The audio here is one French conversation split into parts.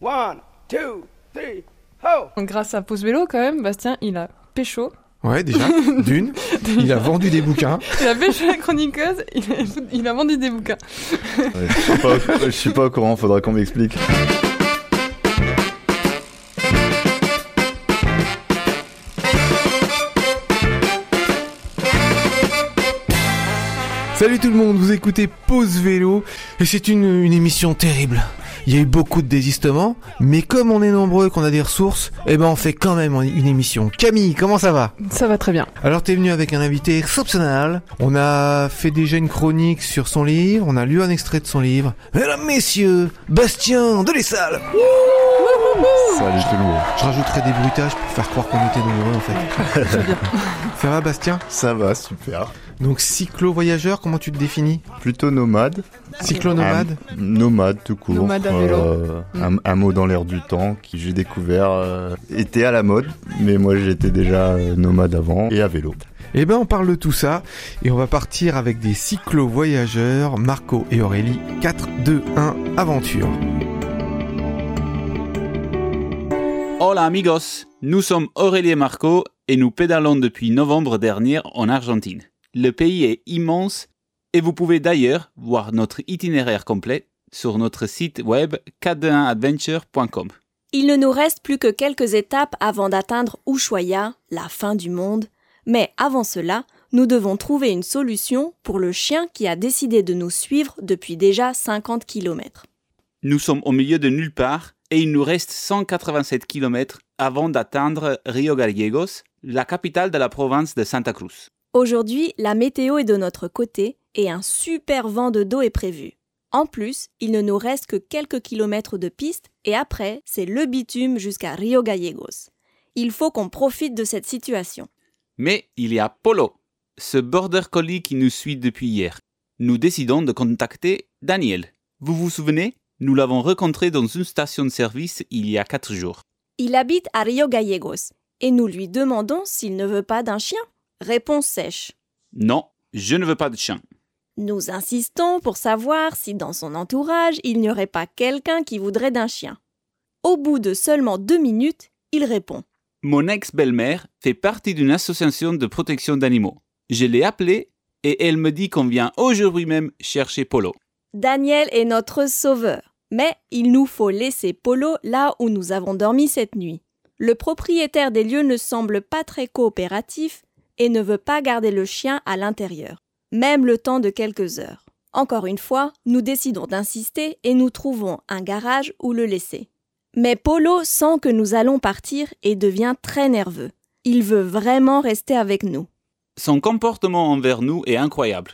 One, two, three, ho! Grâce à Pause Vélo, quand même, Bastien, il a pécho. Ouais, déjà, d'une, il a vendu des bouquins. Il a pécho la chroniqueuse, il a, il a vendu des bouquins. Ouais, je suis pas, je suis pas au courant, faudra qu'on m'explique. Salut tout le monde, vous écoutez Pause Vélo et c'est une, une émission terrible. Il y a eu beaucoup de désistements, mais comme on est nombreux, qu'on a des ressources, eh ben on fait quand même une émission. Camille, comment ça va? Ça va très bien. Alors t'es venu avec un invité exceptionnel. On a fait déjà une chronique sur son livre, on a lu un extrait de son livre. Mesdames, messieurs, Bastien de l'Essal. Ça va juste lourd. Je rajouterai des bruitages pour faire croire qu'on était nombreux en fait. ça va Bastien? Ça va, super. Donc cyclo-voyageur, comment tu te définis? Plutôt nomade. Cyclo-nomade? Un- nomade tout court. Nomade à vélo. Euh, un, un mot dans l'air du temps qui j'ai découvert euh, était à la mode, mais moi j'étais déjà euh, nomade avant et à vélo. Eh ben on parle de tout ça et on va partir avec des cyclo-voyageurs, Marco et Aurélie, 4, 2, 1, aventure. Hola amigos, nous sommes Aurélie et Marco et nous pédalons depuis novembre dernier en Argentine. Le pays est immense et vous pouvez d'ailleurs voir notre itinéraire complet sur notre site web 421adventure.com. Il ne nous reste plus que quelques étapes avant d'atteindre Ushuaia, la fin du monde. Mais avant cela, nous devons trouver une solution pour le chien qui a décidé de nous suivre depuis déjà 50 km. Nous sommes au milieu de nulle part et il nous reste 187 km avant d'atteindre Rio Gallegos, la capitale de la province de Santa Cruz. Aujourd'hui, la météo est de notre côté et un super vent de dos est prévu. En plus, il ne nous reste que quelques kilomètres de piste et après, c'est le bitume jusqu'à Rio Gallegos. Il faut qu'on profite de cette situation. Mais il y a Polo, ce border collie qui nous suit depuis hier. Nous décidons de contacter Daniel. Vous vous souvenez? Nous l'avons rencontré dans une station de service il y a quatre jours. Il habite à Rio Gallegos et nous lui demandons s'il ne veut pas d'un chien. Réponse sèche. Non, je ne veux pas de chien. Nous insistons pour savoir si dans son entourage il n'y aurait pas quelqu'un qui voudrait d'un chien. Au bout de seulement deux minutes, il répond. Mon ex-belle-mère fait partie d'une association de protection d'animaux. Je l'ai appelée et elle me dit qu'on vient aujourd'hui même chercher Polo. Daniel est notre sauveur. Mais il nous faut laisser Polo là où nous avons dormi cette nuit. Le propriétaire des lieux ne semble pas très coopératif et ne veut pas garder le chien à l'intérieur, même le temps de quelques heures. Encore une fois, nous décidons d'insister et nous trouvons un garage où le laisser. Mais Polo sent que nous allons partir et devient très nerveux. Il veut vraiment rester avec nous. Son comportement envers nous est incroyable.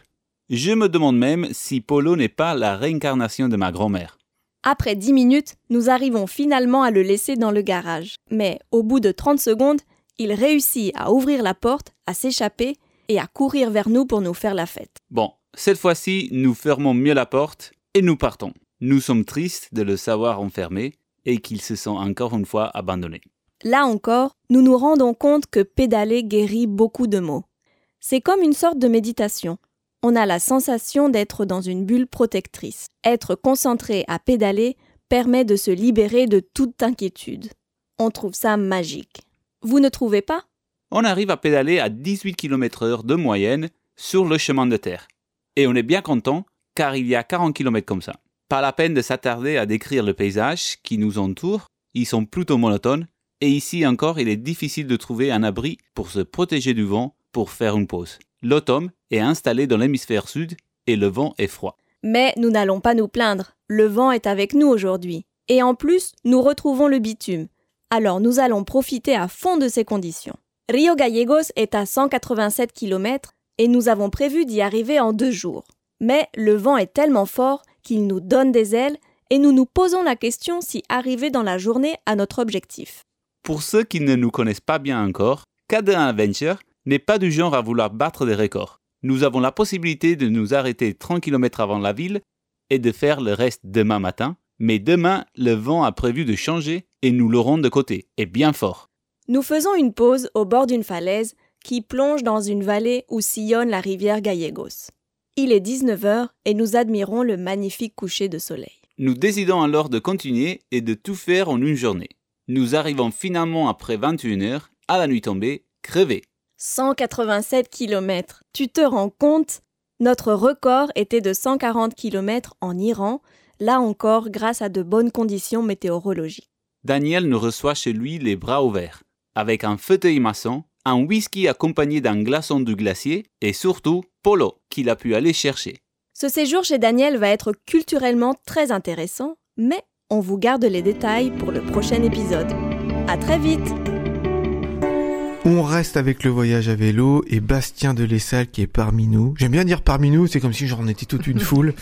Je me demande même si Polo n'est pas la réincarnation de ma grand-mère. Après 10 minutes, nous arrivons finalement à le laisser dans le garage. Mais au bout de 30 secondes, il réussit à ouvrir la porte, à s'échapper et à courir vers nous pour nous faire la fête. Bon, cette fois-ci, nous fermons mieux la porte et nous partons. Nous sommes tristes de le savoir enfermé et qu'il se sent encore une fois abandonné. Là encore, nous nous rendons compte que pédaler guérit beaucoup de maux. C'est comme une sorte de méditation. On a la sensation d'être dans une bulle protectrice. Être concentré à pédaler permet de se libérer de toute inquiétude. On trouve ça magique. Vous ne trouvez pas? On arrive à pédaler à 18 km/h de moyenne sur le chemin de terre. Et on est bien content car il y a 40 km comme ça. Pas la peine de s'attarder à décrire le paysage qui nous entoure, ils sont plutôt monotones, et ici encore il est difficile de trouver un abri pour se protéger du vent pour faire une pause. L'automne est installé dans l'hémisphère sud et le vent est froid. Mais nous n'allons pas nous plaindre. Le vent est avec nous aujourd'hui. Et en plus, nous retrouvons le bitume. Alors nous allons profiter à fond de ces conditions. Rio Gallegos est à 187 km et nous avons prévu d'y arriver en deux jours. Mais le vent est tellement fort qu'il nous donne des ailes et nous nous posons la question si arriver dans la journée à notre objectif. Pour ceux qui ne nous connaissent pas bien encore, K1 Adventure n'est pas du genre à vouloir battre des records. Nous avons la possibilité de nous arrêter 30 km avant la ville et de faire le reste demain matin, mais demain, le vent a prévu de changer et nous l'aurons de côté, et bien fort. Nous faisons une pause au bord d'une falaise qui plonge dans une vallée où sillonne la rivière Gallegos. Il est 19h et nous admirons le magnifique coucher de soleil. Nous décidons alors de continuer et de tout faire en une journée. Nous arrivons finalement après 21 heures, à la nuit tombée, crevés. 187 km. Tu te rends compte? Notre record était de 140 km en Iran, là encore grâce à de bonnes conditions météorologiques. Daniel nous reçoit chez lui les bras ouverts, avec un fauteuil maçon, un whisky accompagné d'un glaçon du glacier et surtout Polo qu'il a pu aller chercher. Ce séjour chez Daniel va être culturellement très intéressant, mais on vous garde les détails pour le prochain épisode. À très vite On reste avec le voyage à vélo et Bastien de Lessal qui est parmi nous. J'aime bien dire parmi nous, c'est comme si j'en étais toute une foule.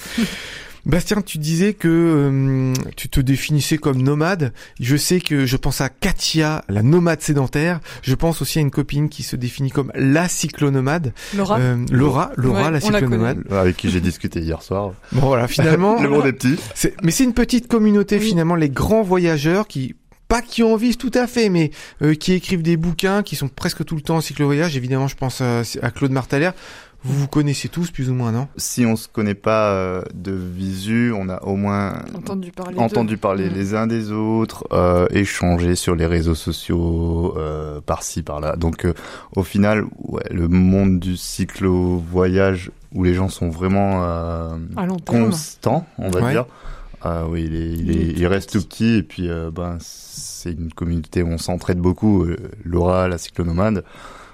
Bastien, tu disais que euh, tu te définissais comme nomade. Je sais que je pense à Katia, la nomade sédentaire. Je pense aussi à une copine qui se définit comme la cyclonomade. Laura Euh, Laura, Laura, Ouais, la on la cyclonomade. Avec qui j'ai discuté hier soir. Bon voilà, finalement, Le monde est petit. c'est- mais c'est une petite communauté Oui. finalement, les grands voyageurs qui pas qui en vivent tout à fait, mais euh, qui écrivent des bouquins, qui sont presque tout le temps en cyclo-voyage. Évidemment, je pense à, à Claude Martalère. Vous vous connaissez tous, plus ou moins, non? Si on se connaît pas euh, de visu, on a au moins Entendu parler entendu parler les uns des autres, euh, échanger sur les réseaux sociaux, euh, par-ci par-là. Donc euh, au final, ouais, le monde du cyclo-voyage où les gens sont vraiment euh, À long terme. constants, on va Ouais. dire. Ah oui, il, est, il, est- il tout reste tout petit et puis euh, ben c'est une communauté où on s'entraide beaucoup. Euh, Laura, la cyclonomade.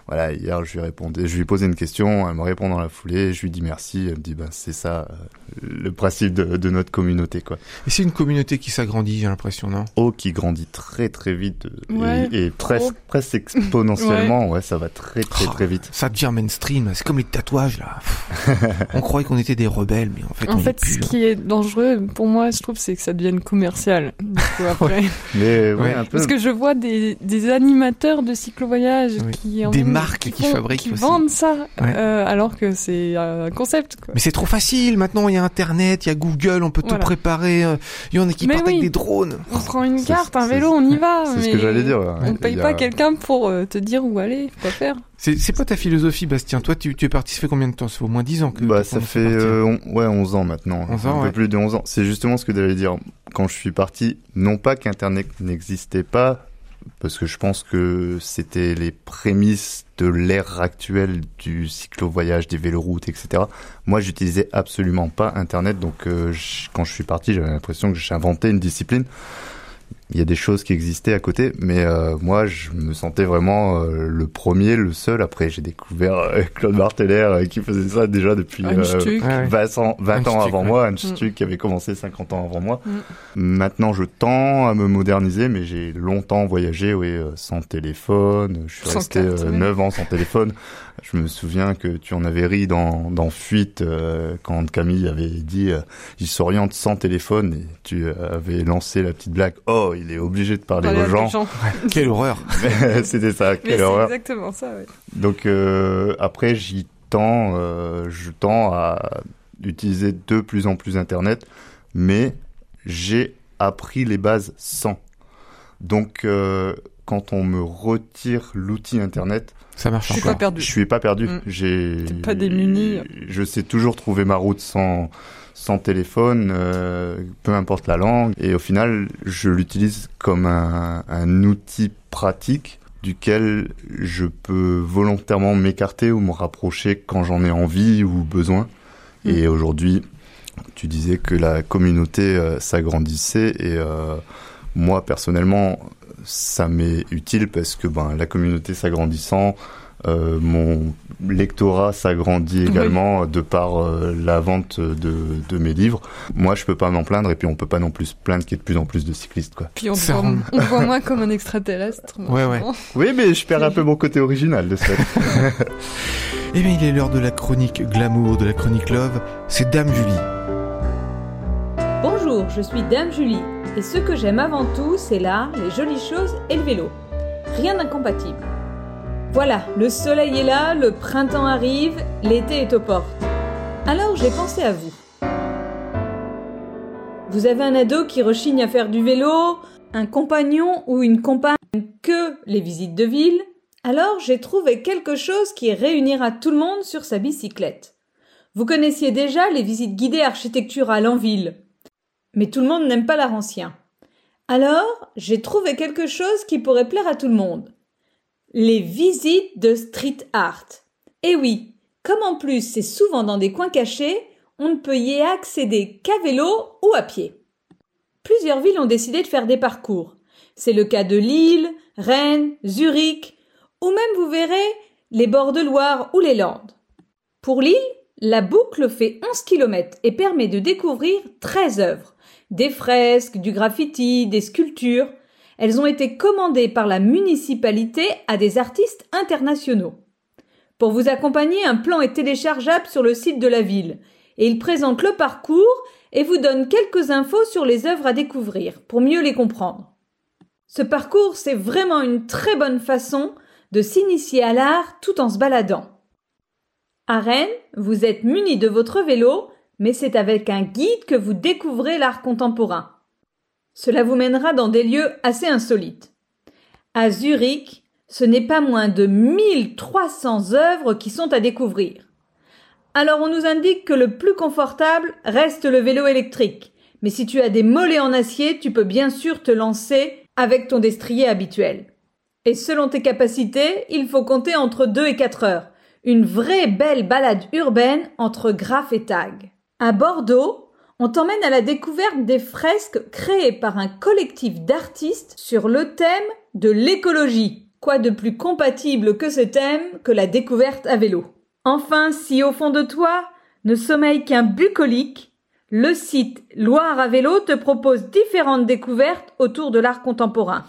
Voilà, hier je lui répondais, je lui ai posé une question, elle me répond dans la foulée, je lui dis merci, elle me dit ben c'est ça euh, le principe de, de notre communauté quoi. Et c'est une communauté qui s'agrandit, j'ai l'impression, non? Oh qui grandit très très vite euh, Ouais, et, et presque presque exponentiellement, ouais. ça va très très Oh, très vite. Ça devient mainstream, c'est comme les tatouages là. on croyait qu'on était des rebelles, mais en fait En on fait, est ce plus. qui est dangereux pour moi, je trouve, c'est que ça devienne commercial. Du coup, après. Mais ouais, Ouais. un peu. Parce que je vois des, des animateurs de cyclo-voyage Oui. qui en Des marques qui font- fabriquent qui aussi. vendent ça, Ouais. euh, alors que c'est un concept. Quoi. Mais c'est trop facile, maintenant il y a internet, il y a Google, on peut tout préparer. euh, Il y en a qui Mais partent avec des drones. On prend une carte, un vélo, on y va. C'est ce que j'allais dire. On Il paye a- pas quelqu'un pour euh, te dire où aller, quoi faire. C'est pas ta philosophie, Bastien. Toi, tu, tu es parti, ça fait combien de temps? Ça fait au moins 10 ans que Bah, ça fait euh, on- ouais 11 ans maintenant, 11 un ans, peu plus de 11 ans. C'est justement ce que j'allais dire. Quand je suis parti, non pas qu'Internet n'existait pas, parce que je pense que c'était les prémices de l'ère actuelle du cyclo-voyage, des véloroutes, etc. Moi, j'utilisais absolument pas Internet, donc euh, quand je suis parti, j'avais l'impression que j'inventais une discipline. Il y a des choses qui existaient à côté, mais euh, moi, je me sentais vraiment euh, le premier, le seul. Après, j'ai découvert euh, Claude Marteller euh, qui faisait ça déjà depuis Un euh, stuc. Ouais, ouais. 20 ans, 20 ans Stuck, avant ouais. moi, un Stuck qui avait commencé 50 ans avant moi. Mm. Maintenant, je tends à me moderniser, mais j'ai longtemps voyagé, oui, euh, sans téléphone. Je suis Sans resté carte, euh, ouais. 9 ans sans téléphone. Je me souviens que tu en avais ri dans, dans Fuite euh, quand Camille avait dit euh, il s'oriente sans téléphone et tu avais lancé la petite blague. Oh, il est obligé de parler aux gens. gens. Quelle horreur. C'était ça, Mais quelle c'est horreur. exactement ça, ouais. Donc euh, après j'y tends, euh, je tends à utiliser de plus en plus Internet, mais j'ai appris les bases sans. Donc euh, quand on me retire l'outil Internet, Ça marche Je suis encore. pas perdu. je suis pas perdu. Mm. J'ai pas démuni. Je sais toujours trouver ma route sans sans téléphone, euh, peu importe la langue. Et au final, je l'utilise comme un, un outil pratique duquel je peux volontairement m'écarter ou me rapprocher quand j'en ai envie ou besoin. Mm. Et aujourd'hui, tu disais que la communauté euh, s'agrandissait et euh, moi personnellement, ça m'est utile parce que ben la communauté s'agrandissant, euh, mon lectorat s'agrandit Oui. également de par euh, la vente de, de mes livres. Moi, je peux pas m'en plaindre et puis on peut pas non plus se plaindre qu'il y ait de plus en plus de cyclistes quoi. Puis on te, Ça voit, rend- on te voit moins comme un extraterrestre. Ouais, ouais. maintenant. Oui, mais je perds un peu mon côté original de ce fait. Eh bien, il est l'heure de la chronique glamour, de la chronique love. C'est Dame Julie. Bonjour, je suis Dame Julie, et ce que j'aime avant tout, c'est l'art, les jolies choses et le vélo. Rien d'incompatible. Voilà, le soleil est là, le printemps arrive, l'été est aux portes. Alors j'ai pensé à vous. Vous avez un ado qui rechigne à faire du vélo, un compagnon ou une compagne que les visites de ville Alors j'ai trouvé quelque chose qui réunira tout le monde sur sa bicyclette. Vous connaissiez déjà les visites guidées architecturales en ville. Mais tout le monde n'aime pas l'art ancien. Alors, j'ai trouvé quelque chose qui pourrait plaire à tout le monde. Les visites de street art. Et oui, comme en plus c'est souvent dans des coins cachés, on ne peut y accéder qu'à vélo ou à pied. Plusieurs villes ont décidé de faire des parcours. C'est le cas de Lille, Rennes, Zurich, ou même vous verrez les bords de Loire ou les Landes. Pour Lille, la boucle fait 11 km et permet de découvrir 13 œuvres. Des fresques, du graffiti, des sculptures. Elles ont été commandées par la municipalité à des artistes internationaux. Pour vous accompagner, un plan est téléchargeable sur le site de la ville et il présente le parcours et vous donne quelques infos sur les œuvres à découvrir pour mieux les comprendre. Ce parcours, c'est vraiment une très bonne façon de s'initier à l'art tout en se baladant. À Rennes, vous êtes muni de votre vélo, mais c'est avec un guide que vous découvrez l'art contemporain. Cela vous mènera dans des lieux assez insolites. À Zurich, ce n'est pas moins de 1300 œuvres qui sont à découvrir. Alors on nous indique que le plus confortable reste le vélo électrique. Mais si tu as des mollets en acier, tu peux bien sûr te lancer avec ton destrier habituel. Et selon tes capacités, il faut compter entre 2 et 4 heures. Une vraie belle balade urbaine entre Graff et Tag. À Bordeaux, on t'emmène à la découverte des fresques créées par un collectif d'artistes sur le thème de l'écologie. Quoi de plus compatible que ce thème que la découverte à vélo? Enfin, si au fond de toi ne sommeille qu'un bucolique, le site Loire à vélo te propose différentes découvertes autour de l'art contemporain.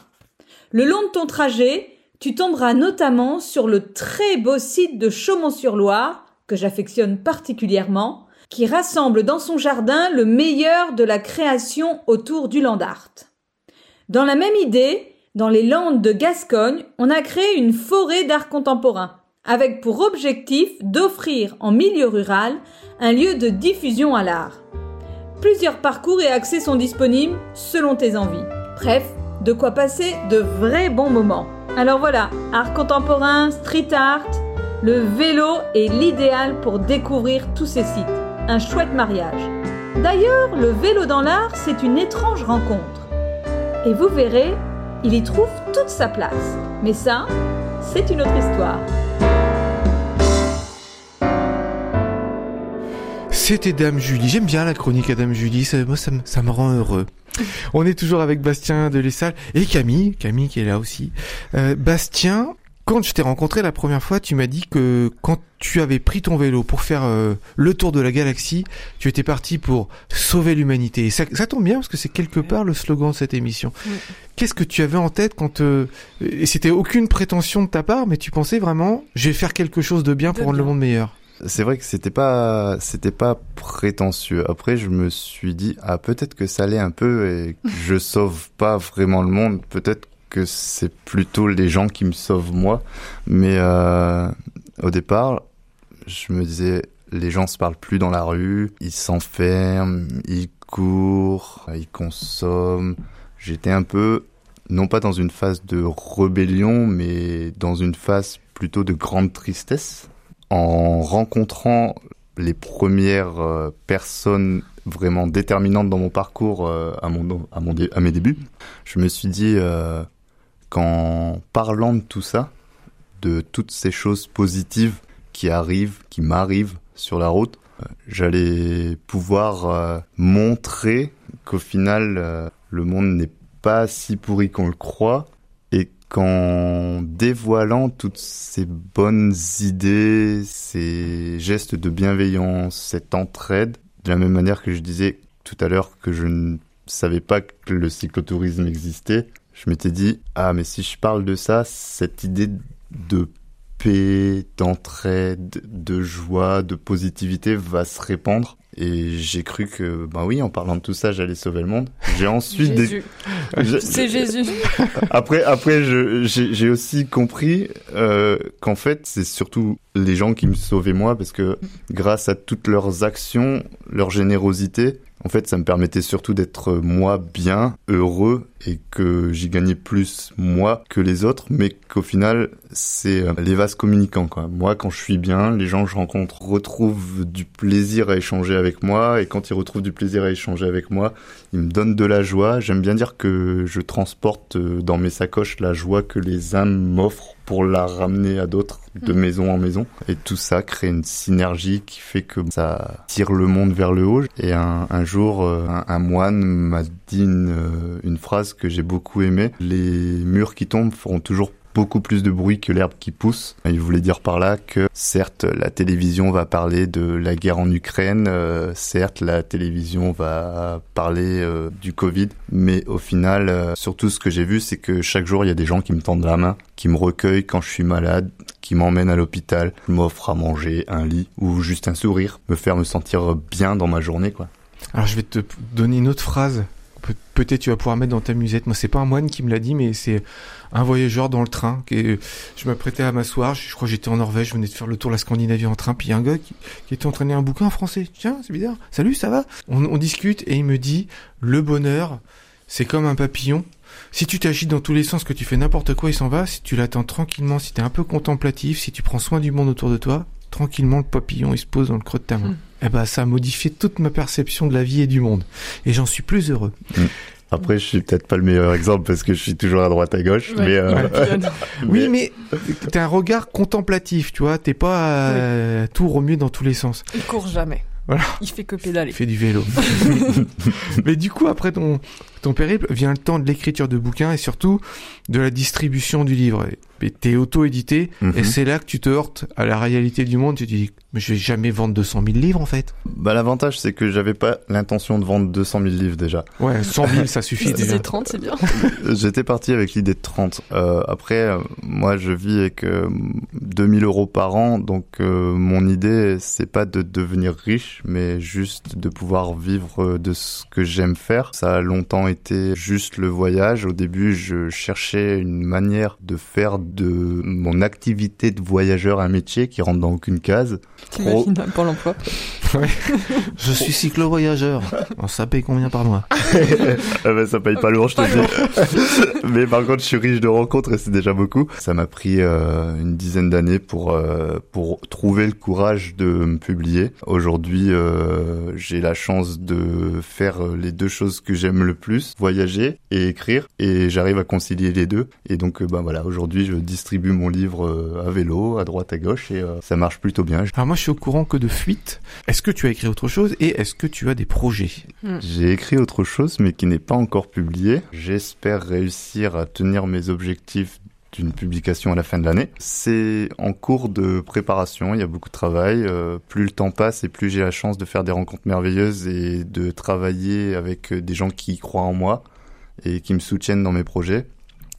Le long de ton trajet, tu tomberas notamment sur le très beau site de Chaumont-sur-Loire, que j'affectionne particulièrement, qui rassemble dans son jardin le meilleur de la création autour du land art. Dans la même idée, dans les Landes de Gascogne, on a créé une forêt d'art contemporain, avec pour objectif d'offrir en milieu rural un lieu de diffusion à l'art. Plusieurs parcours et accès sont disponibles selon tes envies. Bref, de quoi passer de vrais bons moments. Alors voilà, art contemporain, street art, le vélo est l'idéal pour découvrir tous ces sites. Un chouette mariage. D'ailleurs, le vélo dans l'art, c'est une étrange rencontre. Et vous verrez, il y trouve toute sa place. Mais ça, c'est une autre histoire. C'était Dame Julie. J'aime bien la chronique à Dame Julie. Ça, me rend heureux. On est toujours avec Bastien de l'Essal et Camille. Camille qui est là aussi. Euh, Bastien, quand je t'ai rencontré la première fois, tu m'as dit que quand tu avais pris ton vélo pour faire euh, le tour de la galaxie, tu étais parti pour sauver l'humanité. Et ça, ça tombe bien parce que c'est quelque part le slogan de cette émission. Oui. Qu'est-ce que tu avais en tête quand euh, et c'était aucune prétention de ta part, mais tu pensais vraiment, je vais faire quelque chose de bien pour rendre le monde meilleur? C'est vrai que c'était pas, c'était pas prétentieux. Après, je me suis dit, ah, peut-être que ça allait un peu et que je sauve pas vraiment le monde. Peut-être que c'est plutôt les gens qui me sauvent moi. Mais euh, au départ, je me disais, les gens se parlent plus dans la rue, ils s'enferment, ils courent, ils consomment. J'étais un peu, non pas dans une phase de rébellion, mais dans une phase plutôt de grande tristesse en rencontrant les premières euh, personnes vraiment déterminantes dans mon parcours euh, à, mon, à, mon à mes débuts, je me suis dit qu'en parlant de tout ça, de toutes ces choses positives qui arrivent, qui m'arrivent sur la route, euh, j'allais pouvoir euh, montrer qu'au final, euh, le monde n'est pas si pourri qu'on le croit et qu'en dévoilant toutes ces bonnes idées, ces gestes de bienveillance, cette entraide, de la même manière que je disais tout à l'heure que je ne savais pas que le cyclotourisme existait, je m'étais dit, ah mais si je parle de ça, cette idée de paix, d'entraide, de joie, de positivité va se répandre. Et j'ai cru que, bah oui, en parlant de tout ça, j'allais sauver le monde. J'ai ensuite des- C'est Jésus. après, après, j'ai aussi compris euh, qu'en fait, c'est surtout les gens qui me sauvaient moi, parce que grâce à toutes leurs actions, leur générosité, En fait, ça me permettait surtout d'être moi bien, heureux et que j'y gagnais plus moi que les autres, mais qu'au final, c'est euh, les vases communicants. Quoi. Moi, quand je suis bien, les gens que je rencontre retrouvent du plaisir à échanger avec moi et quand ils retrouvent du plaisir à échanger avec moi, ils me donnent de la joie. J'aime bien dire que je transporte euh, dans mes sacoches la joie que les âmes m'offrent pour la ramener à d'autres de Mm. maison en maison. Et tout ça crée une synergie qui fait que ça tire le monde vers le haut. Et un, un jour, euh, un, un moine m'a dit une, euh, une phrase que j'ai beaucoup aimée. Les murs qui tombent feront toujours beaucoup plus de bruit que l'herbe qui pousse. Il voulait dire par là que certes la télévision va parler de la guerre en Ukraine, euh, certes la télévision va parler euh, du Covid, mais au final, euh, surtout ce que j'ai vu, c'est que chaque jour il y a des gens qui me tendent la main, qui me recueillent quand je suis malade, qui m'emmènent à l'hôpital, m'offrent à manger, un lit ou juste un sourire, me faire me sentir bien dans ma journée quoi. Alors je vais te donner une autre phrase. Pe- Peut-être tu vas pouvoir mettre dans ta musette. Moi, c'est pas un moine qui me l'a dit, mais c'est un voyageur dans le train. Qui Je m'apprêtais à m'asseoir. Je crois que j'étais en Norvège. Je venais de faire le tour de la Scandinavie en train. Puis il y a un gars qui, qui était en train de lire un bouquin en français. Tiens, c'est bizarre. Salut, ça va? On, on discute et il me dit le bonheur, c'est comme un papillon. Si tu t'agites dans tous les sens, que tu fais n'importe quoi, il s'en va. Si tu l'attends tranquillement, si tu es un peu contemplatif, si tu prends soin du monde autour de toi, tranquillement, le papillon, il se pose dans le creux de ta main. Mm. Eh ben, ça a modifié toute ma perception de la vie et du monde. Et j'en suis plus heureux. Après, je suis peut-être pas le meilleur exemple parce que je suis toujours à droite à gauche, Ouais, mais, euh. Oui, mais t'as un regard contemplatif, tu vois. T'es pas euh, tout remué dans tous les sens. Il court jamais. Voilà. Il fait que pédaler. Il fait du vélo. mais du coup, après ton, ton périple, vient le temps de l'écriture de bouquins et surtout de la distribution du livre. Et t'es auto-édité Mhm. et c'est là que tu te heurtes à la réalité du monde. Tu te dis, mais je vais jamais vendre 200 000 livres en fait. Bah, l'avantage, c'est que j'avais pas l'intention de vendre 200 000 livres déjà. Ouais, 100 000, ça suffit déjà. c'est 30, c'est bien. J'étais parti avec l'idée de 30. Euh, après, euh, moi, je vis avec euh, 2000 euros par an, donc euh, mon idée, c'est pas de devenir riche, mais juste de pouvoir vivre de ce que j'aime faire. Ça a longtemps été juste le voyage. Au début, je cherchais une manière de faire de mon activité de voyageur un métier qui rentre dans aucune case. T'imagines un Pôle Je suis cyclo-voyageur. On ça paye combien par mois Ah bah, ça paye pas lourd, je te dis. Mais par contre, je suis riche de rencontres et c'est déjà beaucoup. Ça m'a pris euh, une dizaine d'années pour euh, pour trouver le courage de me publier. Aujourd'hui, euh, j'ai la chance de faire les deux choses que j'aime le plus, voyager et écrire, et j'arrive à concilier les deux. Et donc, bah voilà, aujourd'hui, je distribue mon livre à vélo, à droite, à gauche, et euh, ça marche plutôt bien. Alors moi, je suis au courant que de fuite. Est-ce que tu as écrit autre chose et est-ce que tu as des projets J'ai écrit autre chose, mais qui n'est pas encore publié. J'espère réussir à tenir mes objectifs d'une publication à la fin de l'année. C'est en cours de préparation, il y a beaucoup de travail. Euh, plus le temps passe et plus j'ai la chance de faire des rencontres merveilleuses et de travailler avec des gens qui croient en moi et qui me soutiennent dans mes projets.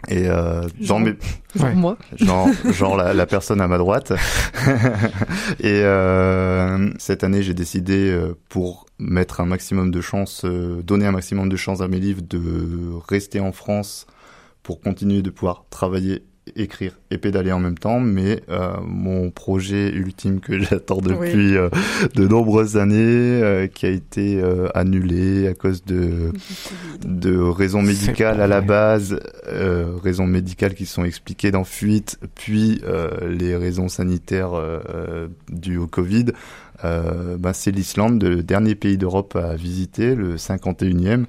Et euh, dans Genre mes Ouais. Moi. genre, genre la, la personne à ma droite. et euh, cette année, j'ai décidé euh, pour mettre un maximum de chance, euh, donner un maximum de chance à mes livres, de rester en France pour continuer de pouvoir travailler écrire et pédaler en même temps mais euh, mon projet ultime que j'attends depuis euh, de nombreuses années euh, qui a été euh, annulé à cause de de raisons médicales à la base, euh, raisons médicales qui sont expliquées dans Fuite, puis euh, les raisons sanitaires dues au Covid. Euh, ben, c'est l'Islande, le dernier pays d'Europe à visiter, le 51e.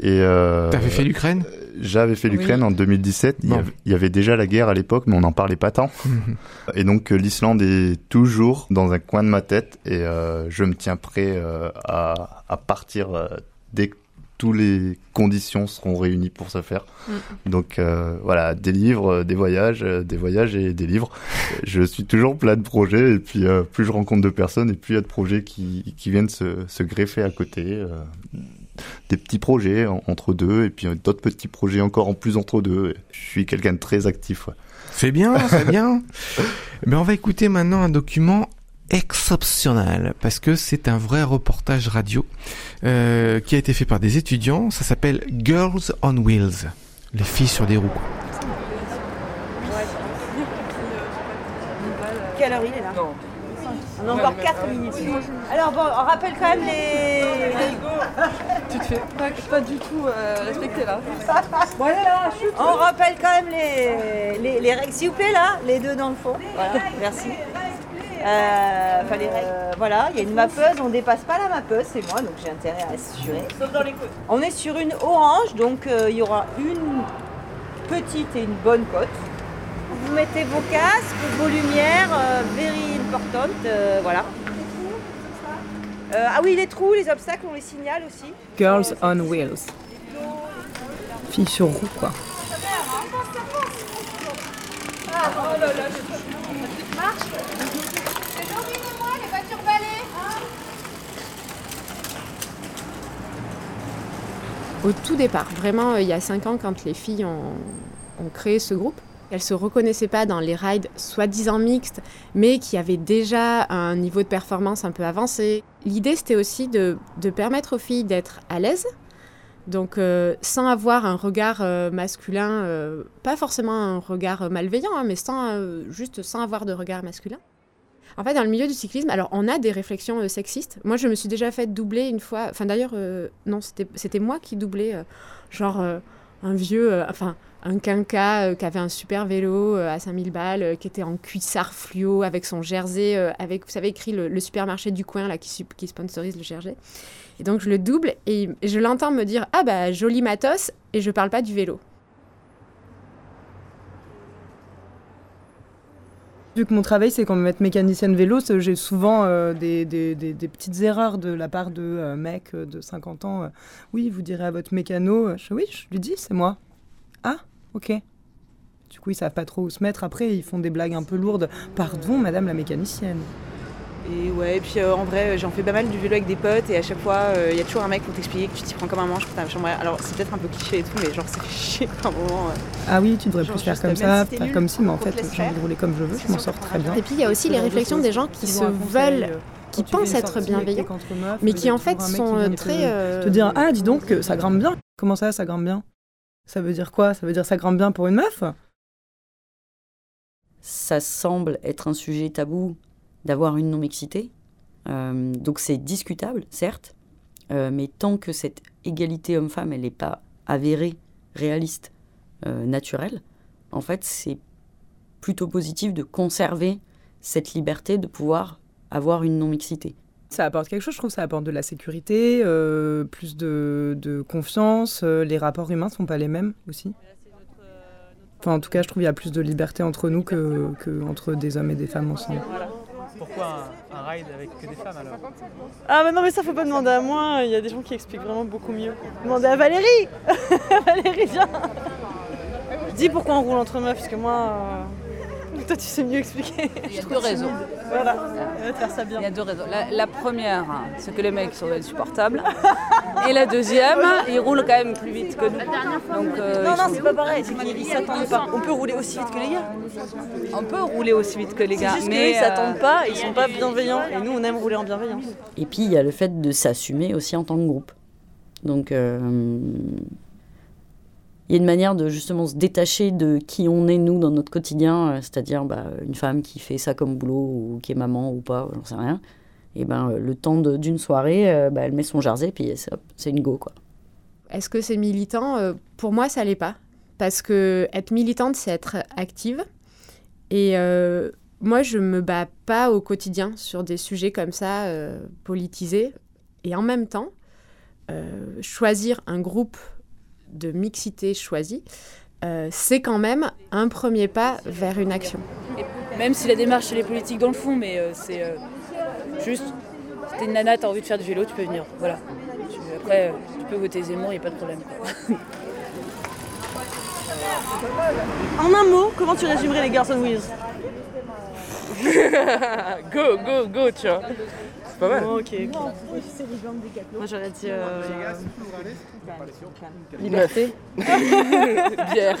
Et euh, T'avais fait l'Ukraine? J'avais fait Oui. l'Ukraine en 2017. Il, y avait, il y avait déjà la guerre à l'époque, mais on n'en parlait pas tant. Et donc euh, l'Islande est toujours dans un coin de ma tête et euh, je me tiens prêt euh, à, à partir euh, dès que toutes les conditions seront réunies pour se faire. Donc euh, voilà, des livres, des voyages, des voyages et des livres. je suis toujours plein de projets et puis euh, plus je rencontre de personnes et plus il y a de projets qui, qui viennent se, se greffer à côté. euh, des petits projets en- entre deux et puis d'autres petits projets encore en plus entre deux. Je suis quelqu'un de très actif. ouais. C'est bien, c'est bien. Mais on va écouter maintenant un document exceptionnel parce que c'est un vrai reportage radio euh, qui a été fait par des étudiants. Ça s'appelle Girls on Wheels, les filles sur des roues. Quelle heure il est là? Non. On a encore 4 minutes. Alors bon, on rappelle quand même les... Tu te fais pas, pas du tout euh, respecter là. On rappelle quand même les, les, les règles, s'il vous plaît, là, les deux dans le fond. Voilà, merci. Euh, enfin, les règles. euh, voilà, il y a une mappeuse, on dépasse pas la mappeuse, c'est moi, donc j'ai intérêt à assurer. Sauf dans les côtes. On est sur une orange, donc euh, il y aura une petite et une bonne côte. Vous mettez vos casques, vos lumières, euh, very important, euh, voilà. Euh, ah oui, les trous, les obstacles, on les signale aussi. Girls on Wheels. Filles sur roue, quoi. Au tout départ, vraiment il y a 5 ans, quand les filles ont, ont créé ce groupe, elles se reconnaissaient pas dans les rides soi-disant mixtes, mais qui avaient déjà un niveau de performance un peu avancé. L'idée, c'était aussi de, de permettre aux filles d'être à l'aise, donc euh, sans avoir un regard euh, masculin, euh, pas forcément un regard malveillant, hein, mais sans, juste sans avoir de regard masculin. En fait, dans le milieu du cyclisme, alors on a des réflexions sexistes. Moi, je me suis déjà fait doubler une fois. Enfin, d'ailleurs, non, c'était moi qui doublais, genre un vieux, enfin, un quinca euh, qui avait un super vélo euh, à 5000 balles, euh, qui était en cuissard fluo avec son jersey, vous savez, écrit le, supermarché du coin là qui, sponsorise le jersey. Et donc, je le double et, je l'entends me dire Ah, bah, joli matos, et je parle pas du vélo. Vu que mon travail, c'est qu'on me mette mécanicienne vélo, j'ai souvent des, petites erreurs de la part de euh, mecs de 50 ans. oui, vous direz à votre mécano. oui, je lui dis, c'est moi. Ok. Du coup, ils savent pas trop où se mettre. Après, ils font des blagues un peu lourdes. Pardon, madame la mécanicienne. Et ouais, et puis euh, en vrai, j'en fais pas mal du vélo avec des potes et à chaque fois, il y a toujours un mec pour t'expliquer que tu t'y prends comme un manche pour ta chambre. Alors c'est peut-être un peu cliché et tout, mais genre ça fait chier par moment. euh. Ah oui, tu devrais Genre, plus faire comme ça, si nul, comme si, mais en fait, j'ai envie de rouler comme je veux, je m'en sors très bien. Et puis, il y a aussi les réflexions des gens qui se veulent, qui pensent être bienveillants, mais qui en fait sont euh, très. euh, Te dire, ah, dis donc, euh, ça grimpe bien. Comment ça, ça grimpe bien? Ça veut dire quoi? Ça veut dire ça grimpe bien pour une meuf? Ça semble être un sujet tabou d'avoir une non-mixité. Euh, donc c'est discutable, certes, euh, mais tant que cette égalité homme-femme, elle n'est pas avérée, réaliste, euh, naturelle, en fait, c'est plutôt positif de conserver cette liberté de pouvoir avoir une non-mixité. Ça apporte quelque chose, je trouve, ça apporte de la sécurité, euh, plus de, de confiance. euh, les rapports humains sont pas les mêmes aussi. Enfin, en tout cas, je trouve qu'il y a plus de liberté entre nous que, que entre des hommes et des femmes ensemble. Pourquoi un, un ride avec que des femmes alors Ah mais non mais ça faut pas demander à moi, il y a des gens qui expliquent vraiment beaucoup mieux. Demandez à Valérie Valérie viens Dis pourquoi on roule entre meufs, parce que moi... euh, Toi tu sais mieux expliquer. Il y a deux raisons. Voilà, on va te faire ça bien. Il y a deux raisons. La, la première, hein, c'est que les mecs sont insupportables. Et la deuxième, ils roulent quand même plus vite que nous. Donc, euh, non, ils non, c'est pas pareil, c'est qu'ils s'attendent pas. On peut rouler aussi vite que les gars. On peut rouler aussi vite que les gars, juste mais s'attendent euh, pas, ils sont pas bienveillants. Et nous, on aime rouler en bienveillance. Et puis il y a le fait de s'assumer aussi en tant que groupe. Donc euh, il y a une manière de justement se détacher de qui on est nous dans notre quotidien, euh, c'est-à-dire bah, une femme qui fait ça comme boulot ou qui est maman ou pas, j'en sais rien. Et ben euh, le temps d'une soirée, euh, bah, elle met son jersey puis c'est une go quoi. Est-ce que c'est militant? Pour moi, ça l'est pas. Parce que être militante, c'est être active. Et moi, je me bats pas au quotidien sur des sujets comme ça, politisés. Et en même temps, choisir un groupe de mixité choisi, euh, c'est quand même un premier pas vers une action. Même si la démarche elle est politique dans le fond, mais euh, c'est euh, juste, si t'es une nana, t'as envie de faire du vélo, tu peux venir. Voilà. Tu- après, euh, tu peux voter Zemmour, il n'y a pas de problème. En un mot, comment tu résumerais les Girls on Wheels? Go, go, go, tu vois. C'est pas mal. Oh, ok, ok. Moi j'aurais dit. Euh... Liberté. Bière.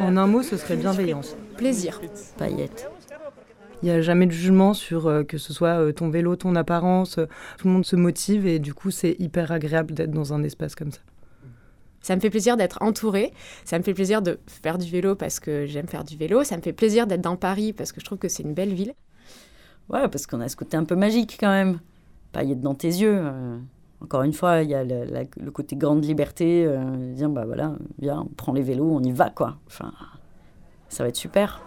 En un mot, ce serait bienveillance. Plaisir. Paillettes. Il n'y a jamais de jugement sur euh, que ce soit euh, ton vélo, ton apparence. euh, tout le monde se motive et du coup, c'est hyper agréable d'être dans un espace comme ça. Ça me fait plaisir d'être entourée, ça me fait plaisir de faire du vélo parce que j'aime faire du vélo, ça me fait plaisir d'être dans Paris parce que je trouve que c'est une belle ville. Ouais, parce qu'on a ce côté un peu magique quand même. Paillettes dans tes yeux. euh. Encore une fois, il y a le, la- le côté grande liberté. Euh, dire, bah voilà, viens, on prend les vélos, on y va quoi. Enfin, ça va être super.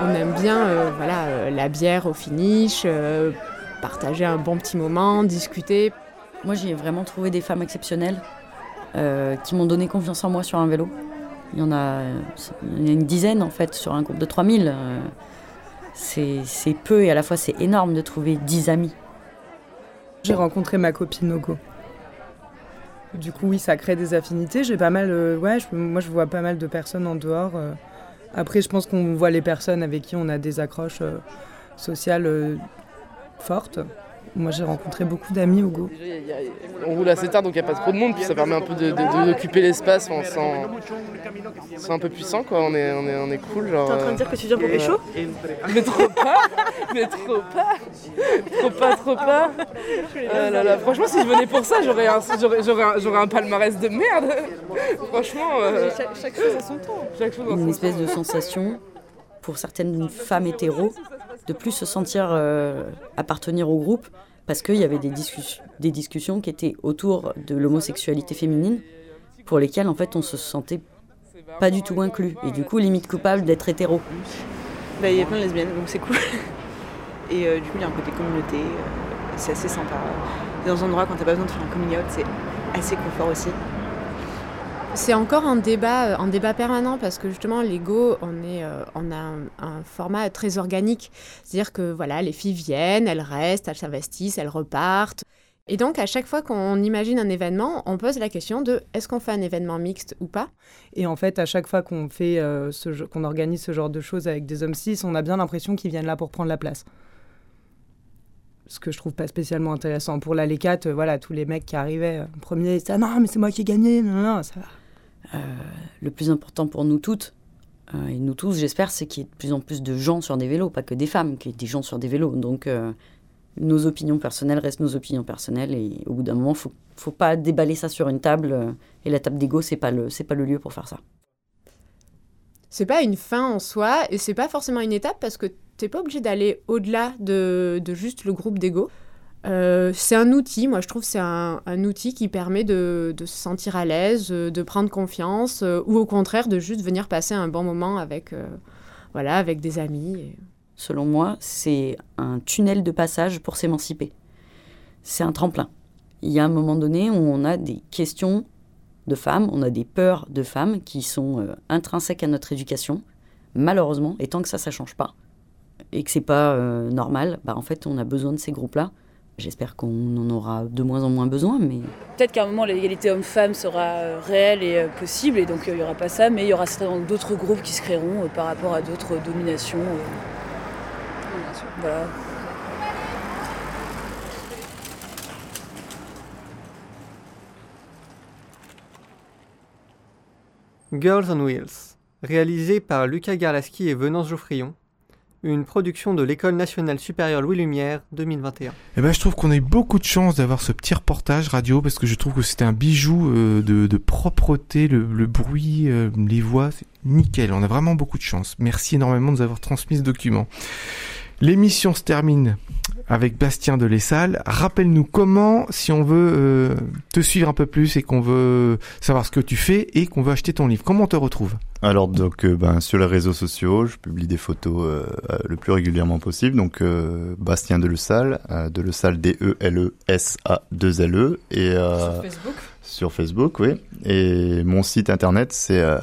On aime bien euh, voilà, euh, la bière au finish, partager un bon petit moment, discuter. Moi, j'ai vraiment trouvé des femmes exceptionnelles euh, qui m'ont donné confiance en moi sur un vélo. Il y en a, il y en a une dizaine en fait sur un groupe de 3000. euh, c'est peu et à la fois c'est énorme de trouver 10 amis. J'ai rencontré ma copine Nogo. Du coup, oui, ça crée des affinités. J'ai pas mal, euh, ouais, je- moi je vois pas mal de personnes en dehors. euh. Après, je pense qu'on voit les personnes avec qui on a des accroches euh, sociales euh, fortes. Moi, j'ai rencontré beaucoup d'amis au Go. On roule assez tard donc il n'y a pas trop de monde, puis ça permet un peu de- de- de- d'occuper l'espace sans. C'est un peu puissant quoi, on est, on est, on est cool. Genre, T'es en train de dire que tu viens pour euh, pécho Mais trop pas Mais trop pas Trop pas, trop pas Ah là là, Franchement, si je venais pour ça, j'aurais un, j'aurais, j'aurais un, j'aurais un palmarès de merde Franchement. euh, Chaque, chaque chose à son tour. Chaque chose en Une son espèce temps. de sensation pour certaines femmes hétéros de plus se sentir euh, appartenir au groupe parce qu'il y avait des, discussions qui étaient autour de l'homosexualité féminine pour lesquelles en fait on se sentait pas du tout inclus et du coup limite coupable d'être hétéro. Bah, il y a plein de lesbiennes, donc c'est cool. Et euh, du coup, il y a un côté communauté, euh, c'est assez sympa. Dans un endroit, quand t'as pas besoin de faire un coming out, c'est assez confort aussi. C'est encore un débat, euh, un débat permanent parce que justement, l'ego, on, euh, on a un, format très organique. C'est-à-dire que voilà, les filles viennent, elles restent, elles s'investissent, elles repartent. Et donc, à chaque fois qu'on imagine un événement, on pose la question de est-ce qu'on fait un événement mixte ou pas? Et en fait, à chaque fois qu'on fait, euh, qu'on organise ce genre de choses avec des hommes cis, on a bien l'impression qu'ils viennent là pour prendre la place. Ce que je trouve pas spécialement intéressant. Pour la Lécat, euh, voilà, tous les mecs qui arrivaient euh, premier, c'est ah non, mais c'est moi qui ai gagné. Non, non, ça va. Euh, le plus important pour nous toutes, euh, et nous tous j'espère, c'est qu'il y ait de plus en plus de gens sur des vélos, pas que des femmes, qu'il y ait des gens sur des vélos. Donc euh, nos opinions personnelles restent nos opinions personnelles et au bout d'un moment, faut, faut pas déballer ça sur une table. et la table d'ego, c'est pas le, c'est pas le lieu pour faire ça. C'est pas une fin en soi et c'est pas forcément une étape parce que t'es pas obligé d'aller au-delà de, de juste le groupe d'ego. Euh, c'est un outil, moi je trouve c'est un, outil qui permet de, se sentir à l'aise, euh, de prendre confiance euh, ou au contraire de juste venir passer un bon moment avec, voilà, avec des amis. Selon moi, c'est un tunnel de passage pour s'émanciper. C'est un tremplin. Il y a un moment donné où on a des questions de femmes, on a des peurs de femmes qui sont intrinsèques à notre éducation, malheureusement, et tant que ça, ça change pas, et que c'est pas normal, bah en fait, on a besoin de ces groupes-là. J'espère qu'on en aura de moins en moins besoin, mais Peut-être qu'à un moment l'égalité homme-femme sera euh, réelle et euh, possible et donc euh, il n'y aura pas ça, mais il y aura certainement d'autres groupes qui se créeront par rapport à d'autres dominations. Voilà. Girls on Wheels, réalisé par Lucas Garlaski et Venance Geoffrion, une production de l'École nationale supérieure Louis Lumière 2021. Eh ben, je trouve qu'on a eu beaucoup de chance d'avoir ce petit reportage radio parce que je trouve que c'était un bijou euh, de, propreté, le, le bruit, euh, les voix, c'est nickel. On a vraiment beaucoup de chance. Merci énormément de nous avoir transmis ce document. L'émission se termine avec Bastien de Lessal. Rappelle-nous comment, si on veut euh, te suivre un peu plus et qu'on veut savoir ce que tu fais et qu'on veut acheter ton livre, comment on te retrouve? Alors donc euh, ben, sur les réseaux sociaux, je publie des photos euh, euh, le plus régulièrement possible. Donc euh, Bastien Delessal, euh, Delessal D E L E S A 2 L E et euh, Sur Facebook sur Facebook, oui. Et mon site internet c'est euh,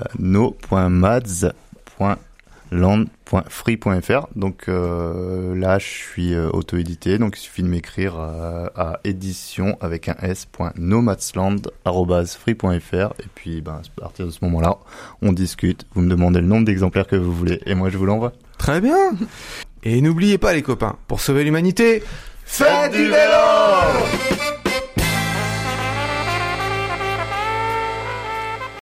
no.mads.land.free.fr. Donc euh, là, je suis euh, auto-édité, donc il suffit de m'écrire euh, à édition avec un s.nomadsland@free.fr et puis ben, à partir de ce moment-là, on discute. Vous me demandez le nombre d'exemplaires que vous voulez et moi je vous l'envoie. Très bien Et n'oubliez pas les copains, pour sauver l'humanité, faites du vélo